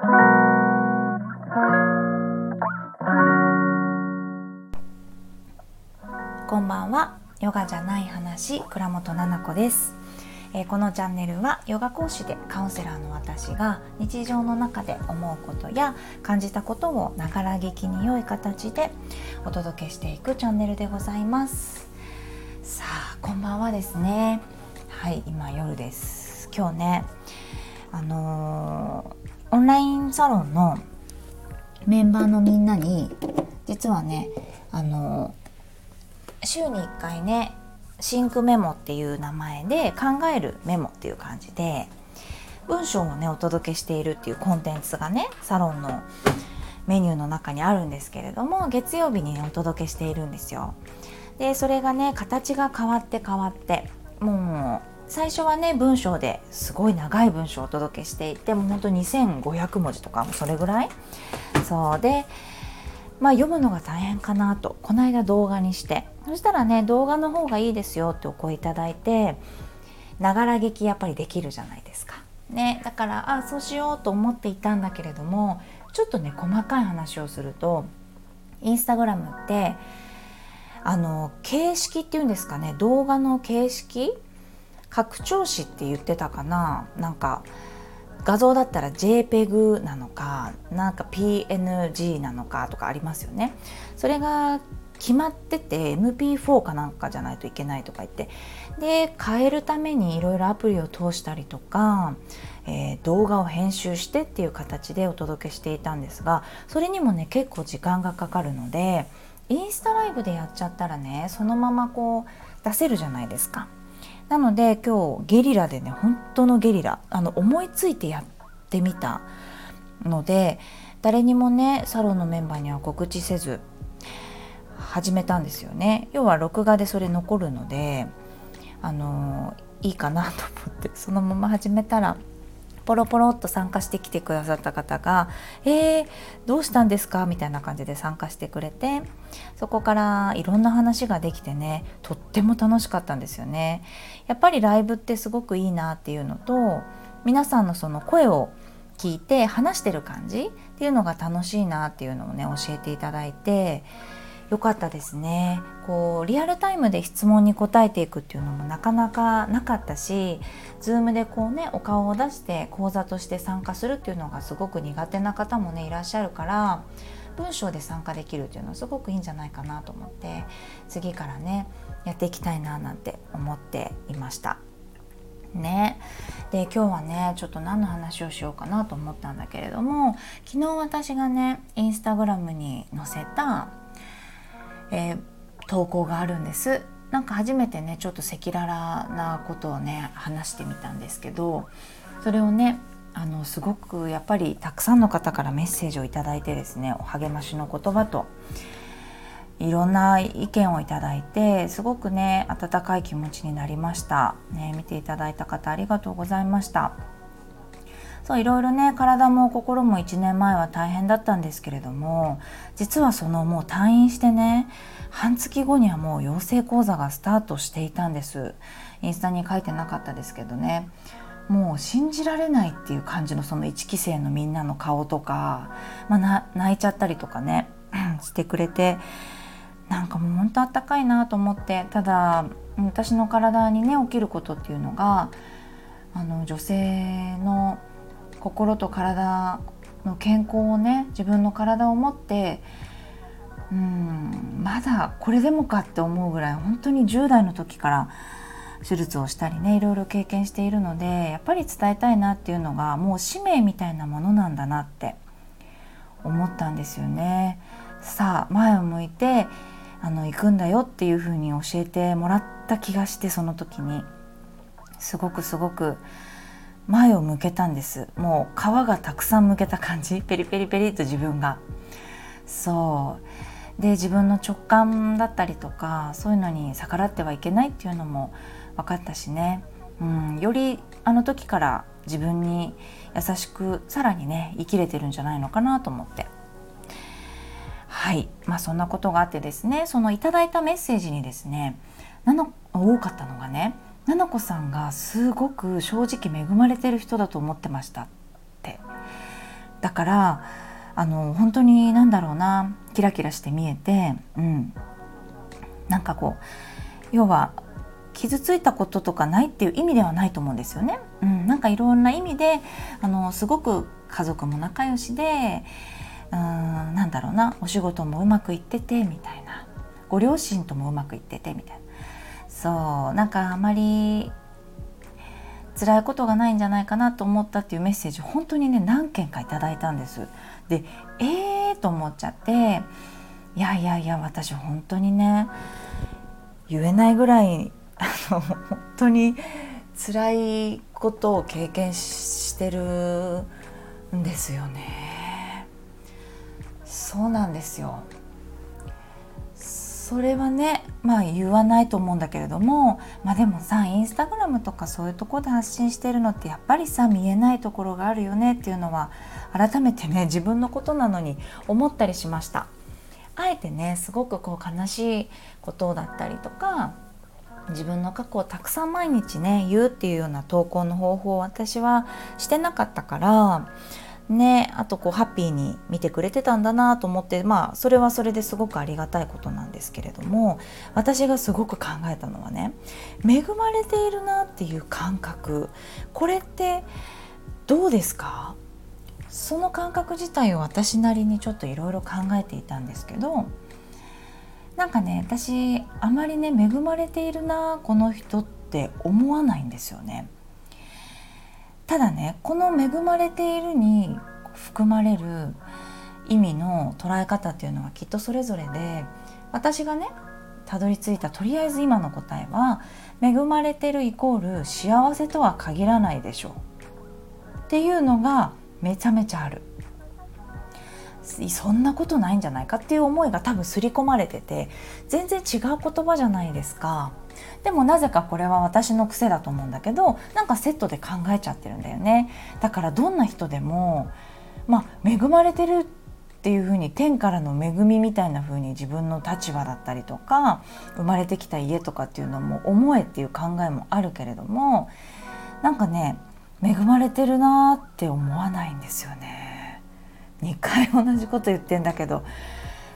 こんばんは。ヨガじゃない話倉本々子です。えー、このチャンネルはヨガ講師でカウンセラーの私が日常の中で思うことや感じたことをながら聞きに良い形でお届けしていくチャンネルでございます。さあこんばんはですね。はい今夜です。今日ねあのー、オンラインサロンのメンバーのみんなに実はねあの、週に1回ねシンクメモっていう名前で考えるメモっていう感じで文章をねお届けしているっていうコンテンツがねサロンのメニューの中にあるんですけれども月曜日にねお届けしているんですよ。でそれがね形が変わって変わってもう最初はね文章ですごい長い文章をお届けしていてもうほんと2500文字とかもそれぐらいそうでまあ読むのが大変かなとこの間動画にしてそしたらね動画の方がいいですよってお声いただいてながら劇やっぱりできるじゃないですか。ね、だからあそうしようと思っていたんだけれどもちょっとね細かい話をするとインスタグラムってあの形式っていうんですかね動画の形式拡張子って言ってたかな？なんか画像だったら JPEG なのかなんか PNG なのかとかありますよね。それが決まってて MP4 かなんかじゃないといけないとか言って。で変えるためにいろいろアプリを通したりとか、えー、動画を編集してっていう形でお届けしていたんですがそれにもね結構時間がかかるのでインスタライブでやっちゃったらねそのままこう出せるじゃないですか。なので今日ゲリラでね本当のゲリラあの思いついてやってみたので誰にもねサロンのメンバーには告知せず始めたんですよね。要は録画でそれ残るのであのいいかなと思ってそのまま始めたらポロポロっと参加してきてくださった方が「えー、どうしたんですか?」みたいな感じで参加してくれてそこからいろんな話ができてねとっても楽しかったんですよね。やっぱりライブってすごくいいなっていうのと皆さんのその声を聞いて話してる感じっていうのが楽しいなっていうのをね教えていただいて良かったですねこうリアルタイムで質問に答えていくっていうのもなかなかなかったし Zoom でこうねお顔を出して講座として参加するっていうのがすごく苦手な方もねいらっしゃるから文章で参加できるっていうのはすごくいいんじゃないかなと思って次からねやっていきたいななんて思っていました。ね、で今日はねちょっと何の話をしようかなと思ったんだけれども昨日私がねインスタグラムに載せたえー、投稿があるんです。なんか初めてねちょっと赤裸々なことをね話してみたんですけどそれをねあのすごくやっぱりたくさんの方からメッセージを頂いてですねお励ましの言葉といろんな意見をいただいてすごくね温かい気持ちになりました、ね、見ていただいた方ありがとうございました。そういろいろね体も心も1年前は大変だったんですけれども実はそのもう退院してね半月後にはもう養成講座がスタートしていたんです。インスタに書いてなかったですけどね。もう信じられないっていう感じのその1期生のみんなの顔とか、まあ、泣いちゃったりとかね してくれてなんかもうほんとあったかいなと思ってただ私の体にね起きることっていうのがあの女性の心と体の健康をね自分の体を持ってうんまだこれでもかって思うぐらい本当に10代の時から手術をしたりねいろいろ経験しているのでやっぱり伝えたいなっていうのがもう使命みたいなものなんだなって思ったんですよね。さあ前を向いてあの行くんだよっていうふうに教えてもらった気がしてその時にすごくすごく前を向けたんです。もう皮がたくさん向けた感じ。ペリペリペリと自分が。そう。で自分の直感だったりとかそういうのに逆らってはいけないっていうのも分かったしね、うん、よりあの時から自分に優しくさらにね生きれてるんじゃないのかなと思って。はい。まあそんなことがあってですねそのいただいたメッセージにですね多かったのがね菜々子さんがすごく正直恵まれてる人だと思ってましたって。だからあの本当に何だろうな。キラキラして見えて、うん、なんかこう要は傷ついたこととかないっていう意味ではないと思うんですよね。うん、なんかいろんな意味であのすごく家族も仲良しでうんなんだろうな。お仕事もうまくいっててみたいな。ご両親ともうまくいっててみたいな。そうなんかあまり辛いことがないんじゃないかなと思ったっていうメッセージ本当にね何件かいただいたんです。でえーと思っちゃっていやいやいや私本当にね言えないぐらいあの本当に辛いことを経験してるんですよね。そうなんですよ。それはねまあ言わないと思うんだけれどもまあでもさインスタグラムとかそういうとこで発信してるのってやっぱりさ見えないところがあるよねっていうのは改めてね自分のことなのに思ったりしました。あえてねすごくこう悲しいことだったりとか自分の過去をたくさん毎日ね言うっていうような投稿の方法を私はしてなかったからねあとこうハッピーに見てくれてたんだなと思ってまあそれはそれですごくありがたいことなんですけれども私がすごく考えたのはね恵まれているなっていう感覚これってどうですか？その感覚自体を私なりにちょっといろいろ考えていたんですけどなんかね私あまりね恵まれているなこの人って思わないんですよね。ただねこの恵まれているに含まれる意味の捉え方っていうのはきっとそれぞれで私がねたどり着いたとりあえず今の答えは恵まれてるイコール幸せとは限らないでしょう。っていうのがめちゃめちゃある。そんなことないんじゃないかっていう思いが多分刷り込まれてて全然違う言葉じゃないですか。でもなぜかこれは私の癖だと思うんだけどなんかセットで考えちゃってるんだよね。だからどんな人でもまあ恵まれてるっていうふうに天からの恵みみたいな風に自分の立場だったりとか生まれてきた家とかっていうのも思えっていう考えもあるけれどもなんかね恵まれてるなって思わないんですよね。2回同じこと言ってんだけど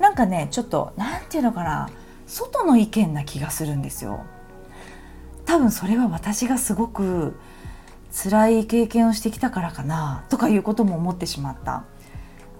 なんかねちょっと何て言うのかな。外の意見な気がするんですよ。多分それは私がすごく辛い経験をしてきたからかなとかいうことも思ってしまった。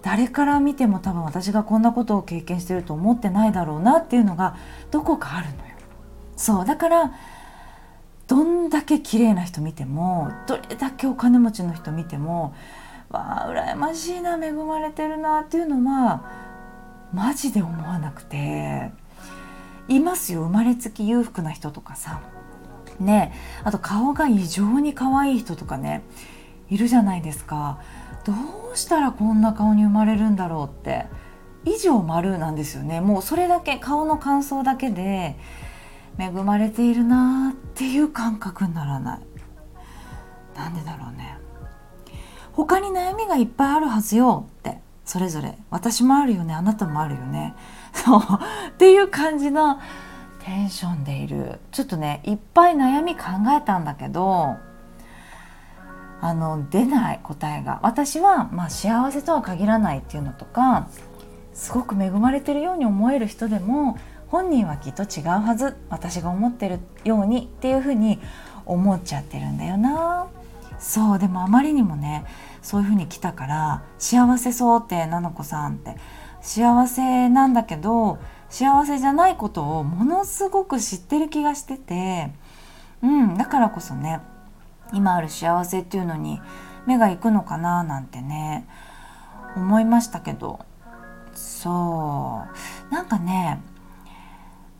誰から見ても多分私がこんなことを経験してると思ってないだろうなっていうのがどこかあるのよ。そうだからどんだけ綺麗な人見てもどれだけお金持ちの人見てもわあ羨ましいな恵まれてるなっていうのはマジで思わなくて。いますよ。生まれつき裕福な人とかさ。ね。あと顔が異常に可愛い人とかね。いるじゃないですか。どうしたらこんな顔に生まれるんだろうって。以上丸なんですよね。もうそれだけ顔の感想だけで恵まれているなっていう感覚にならない。なんでだろうね。他に悩みがいっぱいあるはずよって。それぞれ。私もあるよね。あなたもあるよね。そう。っていう感じのテンションでいる。ちょっとねいっぱい悩み考えたんだけどあの出ない答えが。私は、まあ、幸せとは限らないっていうのとかすごく恵まれてるように思える人でも本人はきっと違うはず。私が思ってるようにっていうふうに思っちゃってるんだよな。そうでもあまりにもねそういうふうに来たから幸せそうってなのこさんって。幸せなんだけど幸せじゃないことをものすごく知ってる気がしててうんだからこそね今ある幸せっていうのに目が行くのかななんてね思いましたけど。そう。なんかね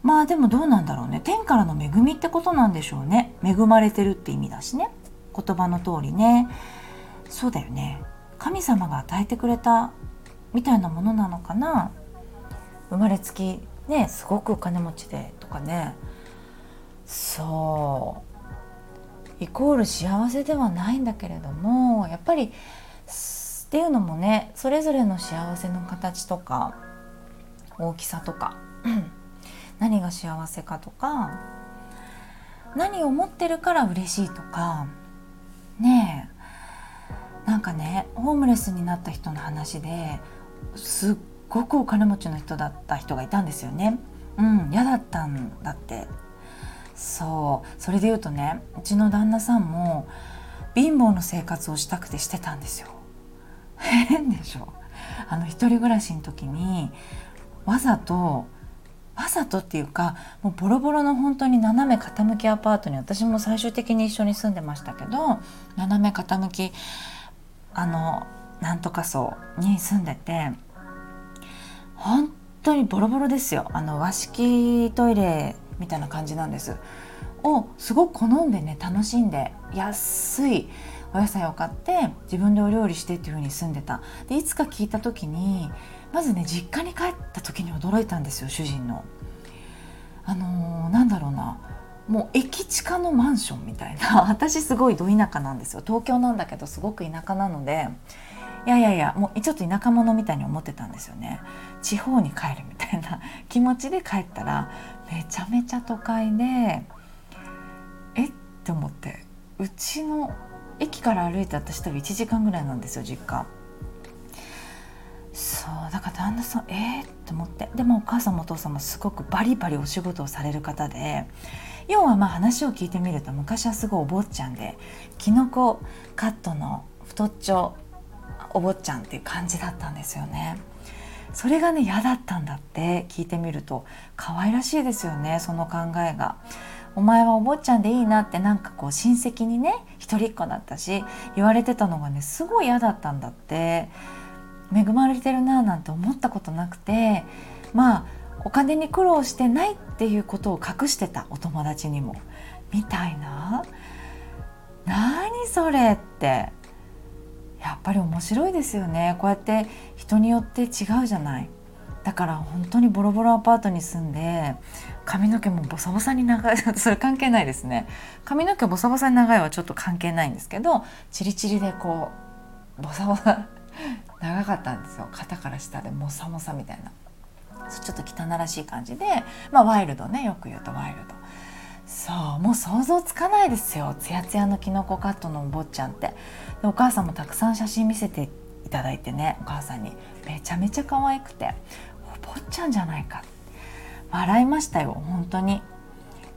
まあでもどうなんだろうね。天からの恵みってことなんでしょうね。恵まれてるって意味だしね。言葉の通りね。そうだよね。神様が与えてくれたみたいなものなのかな？生まれつきねすごくお金持ちでとかね。そう。イコール幸せではないんだけれどもやっぱりっていうのもねそれぞれの幸せの形とか大きさとか 何が幸せかとか何を持ってるから嬉しいとかねえ。なんかねホームレスになった人の話ですっごくお金持ちの人だった人がいたんですよね。うん嫌だったんだってそうそれで言うとねうちの旦那さんも貧乏の生活をしたくてしてたんですよ。変でしょあの一人暮らしの時にわざとわざとっていうかもうボロボロの本当に斜め傾きアパートに私も最終的に一緒に住んでましたけど斜め傾きあのなんとか層に住んでて本当にボロボロですよ。あの和式トイレみたいな感じなんです。をすごく好んでね楽しんで安いお野菜を買って自分でお料理してっていう風に住んでた。でいつか聞いた時にまずね実家に帰った時に驚いたんですよ主人の。あのー、なんだろうな。もう駅近のマンションみたいな。私すごいど田舎なんですよ。東京なんだけどすごく田舎なのでいやいやいやもうちょっと田舎者みたいに思ってたんですよね。地方に帰るみたいな。気持ちで帰ったらめちゃめちゃ都会でえって思って。うちの駅から歩いて私多分1時間ぐらいなんですよ実家。そうだから旦那さんえー、って思って。でもお母さんもお父さんもすごくバリバリお仕事をされる方で要はまあ話を聞いてみると昔はすごいお坊ちゃんできのこカットの太っちょお坊ちゃんっていう感じだったんですよね。それがね嫌だったんだって聞いてみると可愛らしいですよねその考えが。お前はお坊ちゃんでいいなってなんかこう親戚にね一人っ子だったし言われてたのがねすごい嫌だったんだって恵まれてるななんて思ったことなくてまあお金に苦労してないっていうことを隠してたお友達にもみたいな何それってやっぱり面白いですよね。こうやって人によって違うじゃない。だから本当にボロボロアパートに住んで髪の毛もボサボサに長い。それ関係ないですね。髪の毛ボサボサに長いはちょっと関係ないんですけどチリチリでこうボサボサ 長かったんですよ。肩から下でモサモサみたいな。ちょっと汚らしい感じでまあワイルドね。よく言うとワイルド。そうもう想像つかないですよ。ツヤツヤのキノコカットのお坊ちゃんって。でお母さんもたくさん写真見せていただいてねお母さんに。めちゃめちゃ可愛くて。お坊ちゃんじゃないか。笑いましたよ本当に。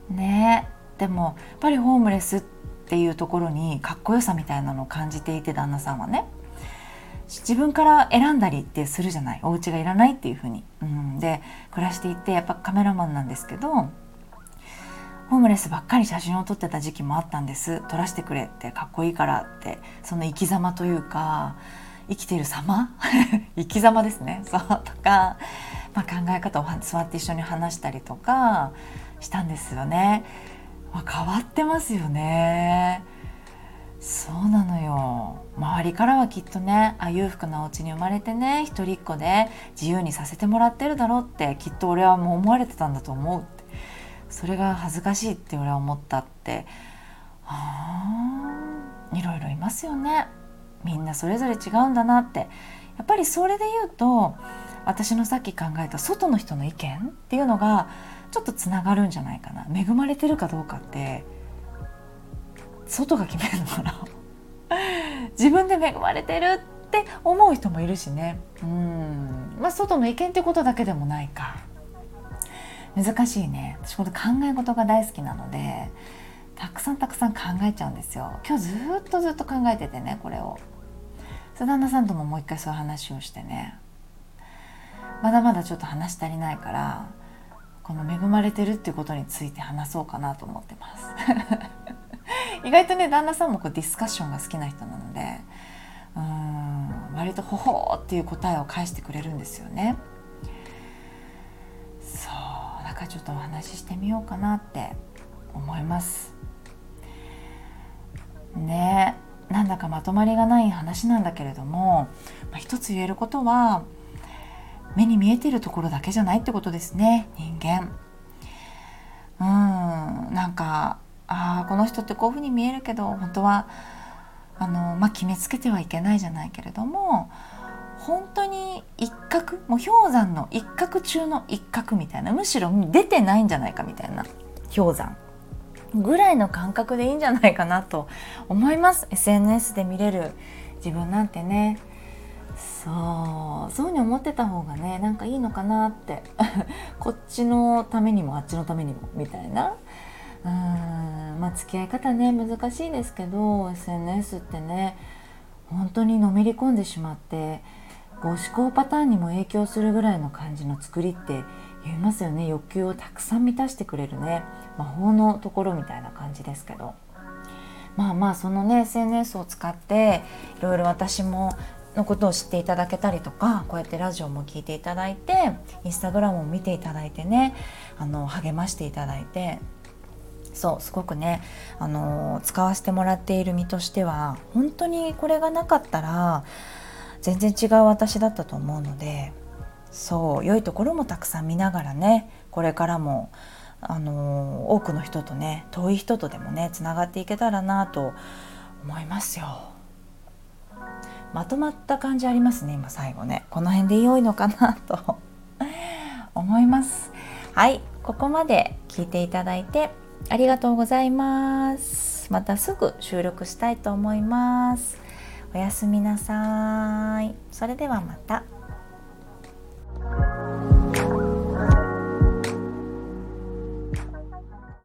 ね。でもやっぱりホームレスっていうところにかっこよさみたいなのを感じていて旦那さんはね。自分から選んだりってするじゃない。お家がいらないっていう風に、うん、で暮らしていてやっぱカメラマンなんですけどホームレスばっかり写真を撮ってた時期もあったんです。撮らせてくれってかっこいいからってその生き様というか生きている様？生き様ですね。そうとか、まあ、考え方を座って一緒に話したりとかしたんですよね、まあ、変わってますよね。そうなのよ。周りからはきっとねあ裕福なお家に生まれてね一人っ子で自由にさせてもらってるだろうってきっと俺はもう思われてたんだと思うって。それが恥ずかしいって俺は思ったって。あいろいろいますよね。みんなそれぞれ違うんだなって。やっぱりそれで言うと私のさっき考えた外の人の意見っていうのがちょっとつながるんじゃないかな。恵まれてるかどうかって外が決めるのかな。自分で恵まれてるって思う人もいるしね。うん。まあ外の意見ってことだけでもないか。難しいね。私これ考え事が大好きなのでたくさんたくさん考えちゃうんですよ。今日ずっとずっと考えててねこれを。旦那さんとももう一回そういう話をしてね。まだまだちょっと話足りないからこの恵まれてるっていうことについて話そうかなと思ってます。意外とね旦那さんもこうディスカッションが好きな人なのでうん割と「ほほー」っていう答えを返してくれるんですよね。ちょっとお話ししてみようかなって思います。ねなんだかまとまりがない話なんだけれども、まあ、一つ言えることは目に見えてるところだけじゃないってことですね人間。うんなんかああこの人ってこういうふうに見えるけど本当はあの、まあ、決めつけてはいけないじゃないけれども本当に一角もう氷山の一角中の一角みたいなむしろ出てないんじゃないかみたいな氷山。ぐらいの感覚でいいんじゃないかなと思います。SNS で見れる自分なんてね。そうそうに思ってた方がねなんかいいのかなって。こっちのためにもあっちのためにもみたいな。うんまあ付き合い方ね難しいですけど SNS ってね本当にのめり込んでしまってこう思考パターンにも影響するぐらいの感じの作りって言いますよね。欲求をたくさん満たしてくれるね。魔法のところみたいな感じですけど。まあまあそのね SNS を使っていろいろ私ものことを知っていただけたりとかこうやってラジオも聞いていただいてインスタグラムを見ていただいてねあの励ましていただいてそうすごくね、あの使わせてもらっている身としては本当にこれがなかったら全然違う私だったと思うのでそう良いところもたくさん見ながらねこれからもあの多くの人とね遠い人とでもねつながっていけたらなと思いますよ。まとまった感じありますね今最後ね。この辺で良いのかなと 思います。はいここまで聞いていただいてありがとうございます。またすぐ収録したいと思います。おやすみなさい。それではまた。